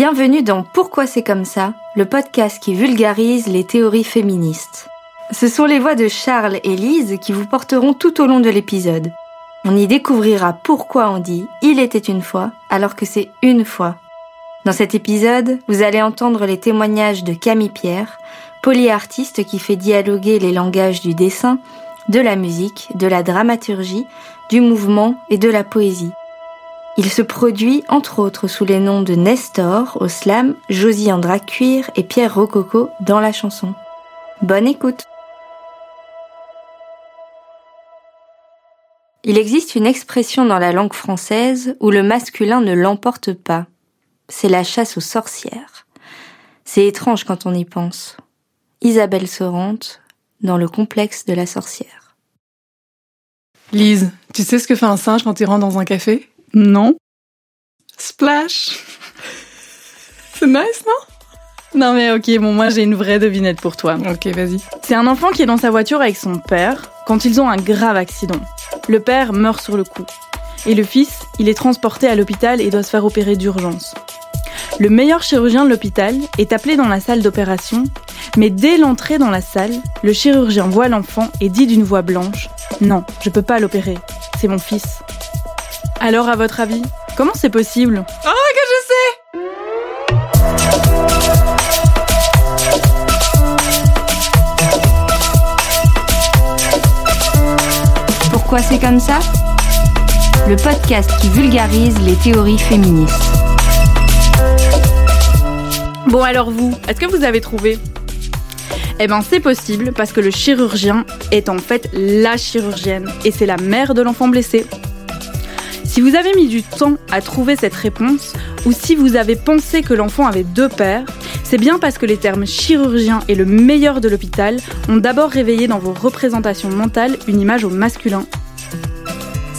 Bienvenue dans Pourquoi c'est comme ça, le podcast qui vulgarise les théories féministes. Ce sont les voix de Charles et Lise qui vous porteront tout au long de l'épisode. On y découvrira pourquoi on dit Il était une fois alors que c'est une fois. Dans cet épisode, vous allez entendre les témoignages de Camille Pierre, polyartiste qui fait dialoguer les langages du dessin, de la musique, de la dramaturgie, du mouvement et de la poésie. Il se produit entre autres sous les noms de Nestor au slam, Josie Andra Cuir et Pierre Rococo dans la chanson. Bonne écoute Il existe une expression dans la langue française où le masculin ne l'emporte pas. C'est la chasse aux sorcières. C'est étrange quand on y pense. Isabelle Sorante, dans le complexe de la sorcière. Lise, tu sais ce que fait un singe quand il rentre dans un café? Non. Splash C'est nice, non? Non mais ok, bon moi j'ai une vraie devinette pour toi. Ok, vas-y. C'est un enfant qui est dans sa voiture avec son père quand ils ont un grave accident. Le père meurt sur le coup. Et le fils, il est transporté à l'hôpital et doit se faire opérer d'urgence. Le meilleur chirurgien de l'hôpital est appelé dans la salle d'opération, mais dès l'entrée dans la salle, le chirurgien voit l'enfant et dit d'une voix blanche Non, je peux pas l'opérer, c'est mon fils. Alors, à votre avis, comment c'est possible Oh, que je sais Pourquoi c'est comme ça Le podcast qui vulgarise les théories féministes. Bon alors vous, est-ce que vous avez trouvé Eh ben c'est possible parce que le chirurgien est en fait la chirurgienne et c'est la mère de l'enfant blessé. Si vous avez mis du temps à trouver cette réponse, ou si vous avez pensé que l'enfant avait deux pères, c'est bien parce que les termes chirurgien et le meilleur de l'hôpital ont d'abord réveillé dans vos représentations mentales une image au masculin.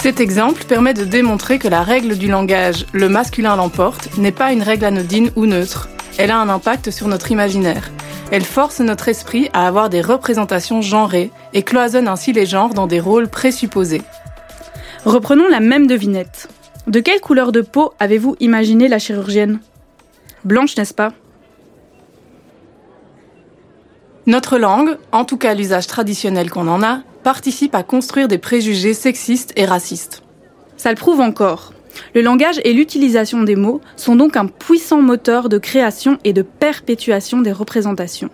Cet exemple permet de démontrer que la règle du langage le masculin l'emporte n'est pas une règle anodine ou neutre. Elle a un impact sur notre imaginaire. Elle force notre esprit à avoir des représentations genrées et cloisonne ainsi les genres dans des rôles présupposés. Reprenons la même devinette. De quelle couleur de peau avez-vous imaginé la chirurgienne? Blanche, n'est-ce pas? Notre langue, en tout cas l'usage traditionnel qu'on en a, participe à construire des préjugés sexistes et racistes. Ça le prouve encore. Le langage et l'utilisation des mots sont donc un puissant moteur de création et de perpétuation des représentations.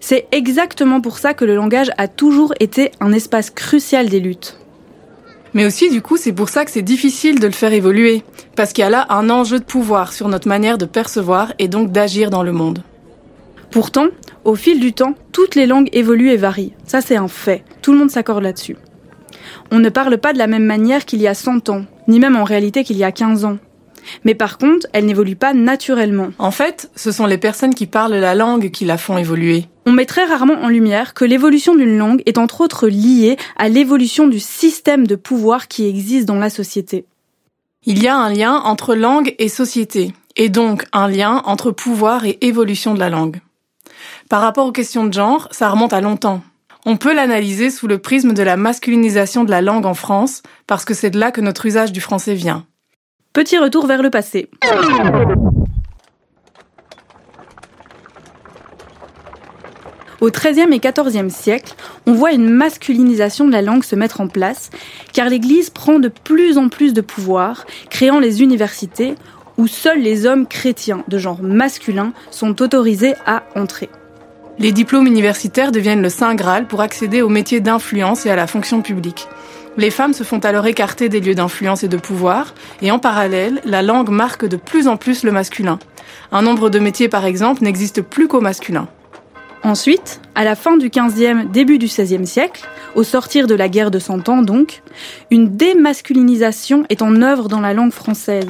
C'est exactement pour ça que le langage a toujours été un espace crucial des luttes. Mais aussi, du coup, c'est pour ça que c'est difficile de le faire évoluer, parce qu'il y a là un enjeu de pouvoir sur notre manière de percevoir et donc d'agir dans le monde. Pourtant, au fil du temps, toutes les langues évoluent et varient. Ça, c'est un fait. Tout le monde s'accorde là-dessus. On ne parle pas de la même manière qu'il y a 100 ans, ni même en réalité qu'il y a 15 ans. Mais par contre, elle n'évolue pas naturellement. En fait, ce sont les personnes qui parlent la langue qui la font évoluer. On met très rarement en lumière que l'évolution d'une langue est entre autres liée à l'évolution du système de pouvoir qui existe dans la société. Il y a un lien entre langue et société, et donc un lien entre pouvoir et évolution de la langue. Par rapport aux questions de genre, ça remonte à longtemps. On peut l'analyser sous le prisme de la masculinisation de la langue en France, parce que c'est de là que notre usage du français vient. Petit retour vers le passé. Au XIIIe et XIVe siècle, on voit une masculinisation de la langue se mettre en place, car l'Église prend de plus en plus de pouvoir, créant les universités où seuls les hommes chrétiens de genre masculin sont autorisés à entrer. Les diplômes universitaires deviennent le Saint Graal pour accéder aux métiers d'influence et à la fonction publique. Les femmes se font alors écarter des lieux d'influence et de pouvoir, et en parallèle, la langue marque de plus en plus le masculin. Un nombre de métiers, par exemple, n'existe plus qu'au masculin. Ensuite, à la fin du XVe, début du XVIe siècle, au sortir de la guerre de Cent Ans donc, une démasculinisation est en œuvre dans la langue française.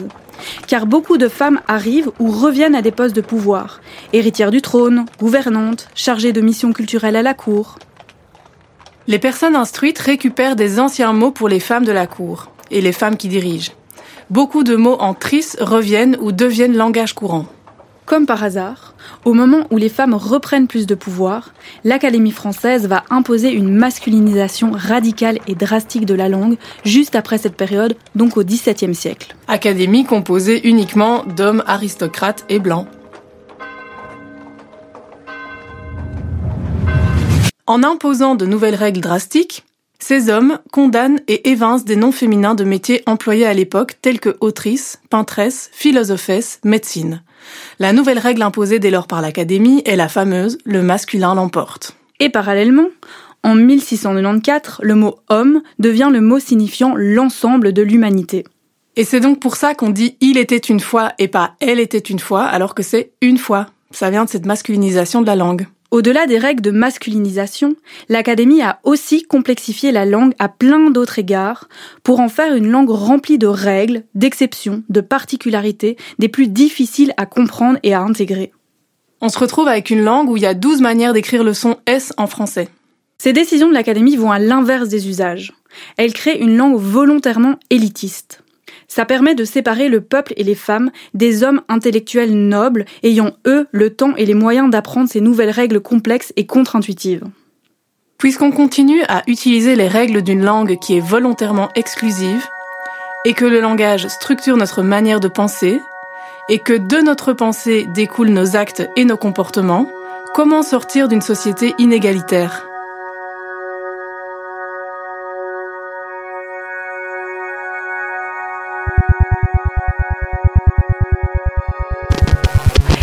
Car beaucoup de femmes arrivent ou reviennent à des postes de pouvoir, héritières du trône, gouvernantes, chargées de missions culturelles à la cour. Les personnes instruites récupèrent des anciens mots pour les femmes de la cour et les femmes qui dirigent. Beaucoup de mots en tris reviennent ou deviennent langage courant. Comme par hasard, au moment où les femmes reprennent plus de pouvoir, l'Académie française va imposer une masculinisation radicale et drastique de la langue juste après cette période, donc au XVIIe siècle. Académie composée uniquement d'hommes aristocrates et blancs. En imposant de nouvelles règles drastiques, ces hommes condamnent et évincent des noms féminins de métiers employés à l'époque tels que autrice, peintresse, philosophesse, médecine. La nouvelle règle imposée dès lors par l'Académie est la fameuse le masculin l'emporte. Et parallèlement, en 1694, le mot homme devient le mot signifiant l'ensemble de l'humanité. Et c'est donc pour ça qu'on dit il était une fois et pas elle était une fois alors que c'est une fois. Ça vient de cette masculinisation de la langue. Au-delà des règles de masculinisation, l'Académie a aussi complexifié la langue à plein d'autres égards pour en faire une langue remplie de règles, d'exceptions, de particularités, des plus difficiles à comprendre et à intégrer. On se retrouve avec une langue où il y a 12 manières d'écrire le son S en français. Ces décisions de l'Académie vont à l'inverse des usages. Elles créent une langue volontairement élitiste. Ça permet de séparer le peuple et les femmes des hommes intellectuels nobles ayant, eux, le temps et les moyens d'apprendre ces nouvelles règles complexes et contre-intuitives. Puisqu'on continue à utiliser les règles d'une langue qui est volontairement exclusive, et que le langage structure notre manière de penser, et que de notre pensée découlent nos actes et nos comportements, comment sortir d'une société inégalitaire?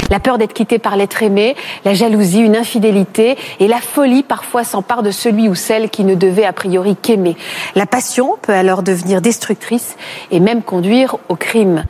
La peur d'être quitté par l'être aimé, la jalousie, une infidélité et la folie parfois s'empare de celui ou celle qui ne devait a priori qu'aimer. La passion peut alors devenir destructrice et même conduire au crime.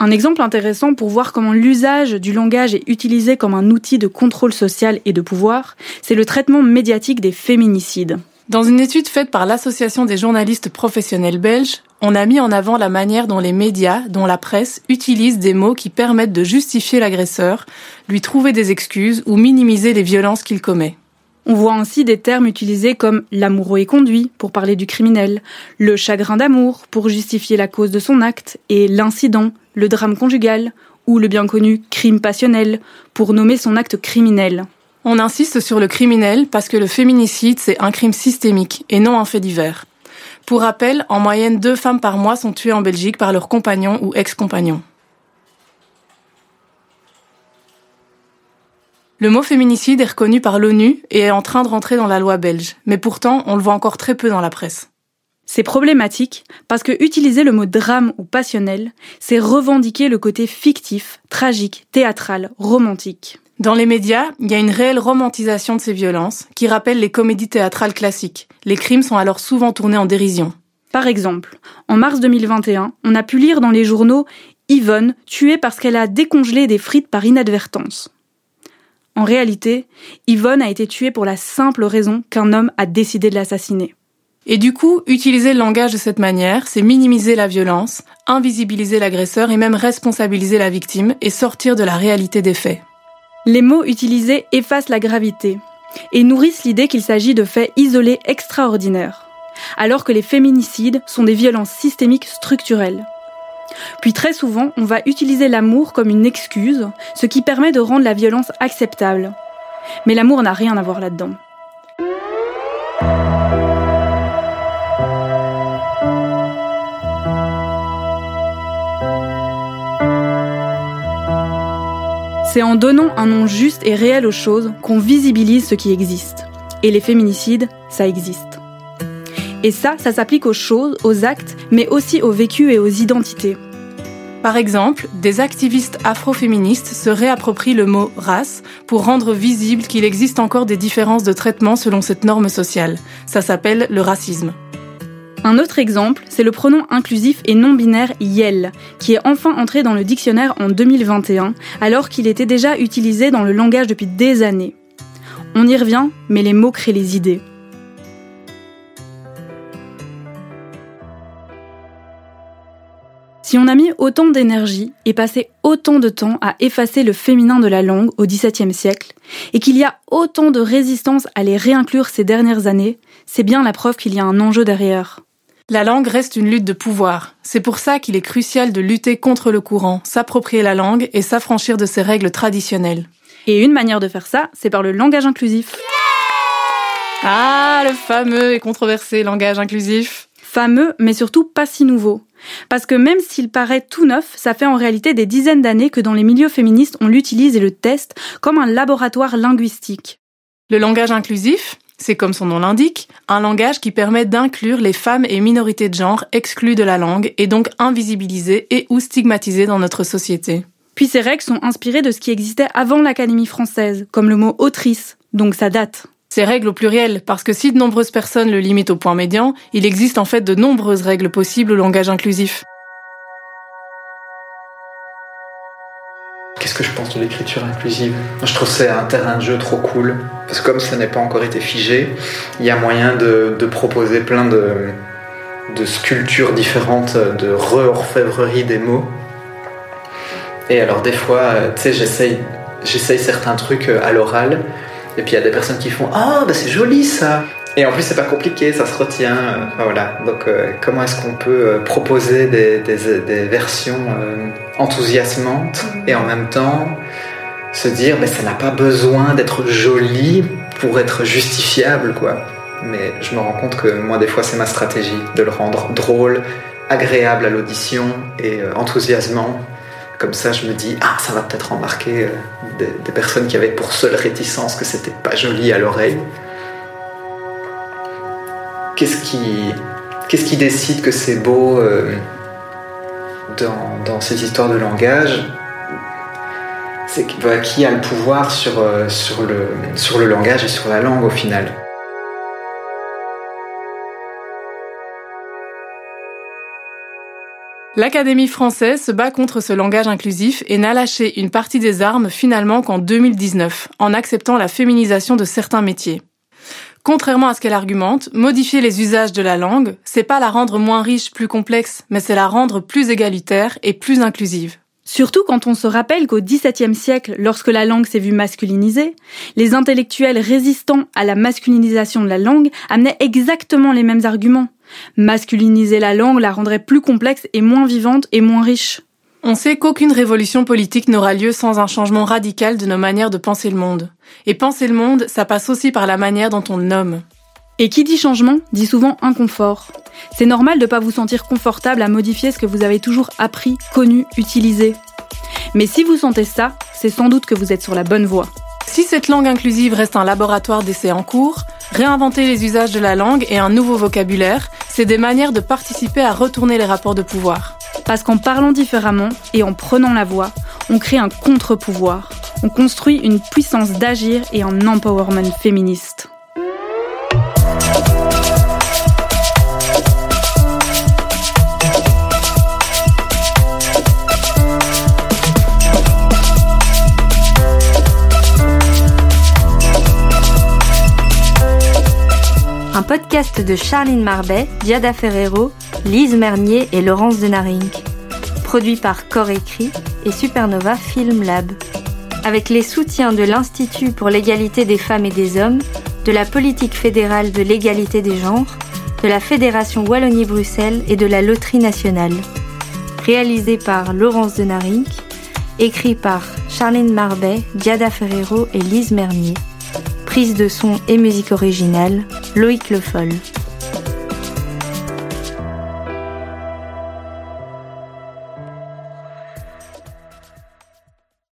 Un exemple intéressant pour voir comment l'usage du langage est utilisé comme un outil de contrôle social et de pouvoir, c'est le traitement médiatique des féminicides. Dans une étude faite par l'Association des journalistes professionnels belges, on a mis en avant la manière dont les médias, dont la presse, utilisent des mots qui permettent de justifier l'agresseur, lui trouver des excuses ou minimiser les violences qu'il commet. On voit ainsi des termes utilisés comme l'amoureux est conduit pour parler du criminel, le chagrin d'amour pour justifier la cause de son acte, et l'incident, le drame conjugal, ou le bien connu crime passionnel pour nommer son acte criminel. On insiste sur le criminel parce que le féminicide, c'est un crime systémique et non un fait divers. Pour rappel, en moyenne, deux femmes par mois sont tuées en Belgique par leur compagnon ou ex-compagnon. Le mot féminicide est reconnu par l'ONU et est en train de rentrer dans la loi belge, mais pourtant on le voit encore très peu dans la presse. C'est problématique parce que utiliser le mot drame ou passionnel, c'est revendiquer le côté fictif, tragique, théâtral, romantique. Dans les médias, il y a une réelle romantisation de ces violences qui rappelle les comédies théâtrales classiques. Les crimes sont alors souvent tournés en dérision. Par exemple, en mars 2021, on a pu lire dans les journaux Yvonne tuée parce qu'elle a décongelé des frites par inadvertance. En réalité, Yvonne a été tuée pour la simple raison qu'un homme a décidé de l'assassiner. Et du coup, utiliser le langage de cette manière, c'est minimiser la violence, invisibiliser l'agresseur et même responsabiliser la victime et sortir de la réalité des faits. Les mots utilisés effacent la gravité et nourrissent l'idée qu'il s'agit de faits isolés extraordinaires, alors que les féminicides sont des violences systémiques structurelles. Puis très souvent, on va utiliser l'amour comme une excuse, ce qui permet de rendre la violence acceptable. Mais l'amour n'a rien à voir là-dedans. C'est en donnant un nom juste et réel aux choses qu'on visibilise ce qui existe. Et les féminicides, ça existe. Et ça, ça s'applique aux choses, aux actes, mais aussi aux vécus et aux identités. Par exemple, des activistes afroféministes se réapproprient le mot race pour rendre visible qu'il existe encore des différences de traitement selon cette norme sociale. Ça s'appelle le racisme. Un autre exemple, c'est le pronom inclusif et non binaire YEL, qui est enfin entré dans le dictionnaire en 2021, alors qu'il était déjà utilisé dans le langage depuis des années. On y revient, mais les mots créent les idées. Si on a mis autant d'énergie et passé autant de temps à effacer le féminin de la langue au XVIIe siècle, et qu'il y a autant de résistance à les réinclure ces dernières années, c'est bien la preuve qu'il y a un enjeu derrière. La langue reste une lutte de pouvoir. C'est pour ça qu'il est crucial de lutter contre le courant, s'approprier la langue et s'affranchir de ses règles traditionnelles. Et une manière de faire ça, c'est par le langage inclusif. Ah, le fameux et controversé langage inclusif. Fameux, mais surtout pas si nouveau. Parce que même s'il paraît tout neuf, ça fait en réalité des dizaines d'années que dans les milieux féministes, on l'utilise et le teste comme un laboratoire linguistique. Le langage inclusif, c'est comme son nom l'indique, un langage qui permet d'inclure les femmes et minorités de genre exclues de la langue et donc invisibilisées et ou stigmatisées dans notre société. Puis ces règles sont inspirées de ce qui existait avant l'Académie française, comme le mot autrice, donc ça date. Ces règles au pluriel, parce que si de nombreuses personnes le limitent au point médian, il existe en fait de nombreuses règles possibles au langage inclusif. Qu'est-ce que je pense de l'écriture inclusive? Je trouve c'est un terrain de jeu trop cool. Parce que comme ça n'est pas encore été figé, il y a moyen de, proposer plein de, sculptures différentes, de re-orfèvrerie des mots. Et alors des fois, tu sais, j'essaye, certains trucs euh, à l'oral, et puis il y a des personnes qui font Ah, bah c'est joli ça et en plus, c'est pas compliqué, ça se retient. Voilà. Donc, euh, comment est-ce qu'on peut euh, proposer des, versions enthousiasmantes et en même temps se dire, mais ça n'a pas besoin d'être joli pour être justifiable, quoi. Mais je me rends compte que moi, des fois, c'est ma stratégie de le rendre drôle, agréable à l'audition et enthousiasmant. Comme ça, je me dis, ah, ça va peut-être embarquer des, des personnes qui avaient pour seule réticence que c'était pas joli à l'oreille qu'est-ce qui, qu'est-ce qui décide que c'est beau euh, dans, dans, ces histoires de langage C'est qui a le pouvoir sur, euh, sur, le, sur le langage et sur la langue au final L'Académie française se bat contre ce langage inclusif et n'a lâché une partie des armes finalement qu'en 2019, en acceptant la féminisation de certains métiers. Contrairement à ce qu'elle argumente, modifier les usages de la langue, c'est pas la rendre moins riche, plus complexe, mais c'est la rendre plus égalitaire et plus inclusive. Surtout quand on se rappelle qu'au XVIIe siècle, lorsque la langue s'est vue masculinisée, les intellectuels résistants à la masculinisation de la langue amenaient exactement les mêmes arguments. Masculiniser la langue la rendrait plus complexe et moins vivante et moins riche. On sait qu'aucune révolution politique n'aura lieu sans un changement radical de nos manières de penser le monde. Et penser le monde, ça passe aussi par la manière dont on le nomme. Et qui dit changement dit souvent inconfort. C'est normal de ne pas vous sentir confortable à modifier ce que vous avez toujours appris, connu, utilisé. Mais si vous sentez ça, c'est sans doute que vous êtes sur la bonne voie. Si cette langue inclusive reste un laboratoire d'essais en cours, réinventer les usages de la langue et un nouveau vocabulaire, c'est des manières de participer à retourner les rapports de pouvoir. Parce qu'en parlant différemment et en prenant la voix, on crée un contre-pouvoir. On construit une puissance d'agir et un empowerment féministe. Un podcast de Charline Marbet, Diada Ferrero Lise Mernier et Laurence Denaring. Produit par Corps Écrit et Supernova Film Lab. Avec les soutiens de l'Institut pour l'égalité des femmes et des hommes, de la politique fédérale de l'égalité des genres, de la Fédération Wallonie-Bruxelles et de la Loterie nationale. Réalisé par Laurence Denaring, écrit par Charlene Marbet, Diada Ferrero et Lise Mernier. Prise de son et musique originale, Loïc Le Foll.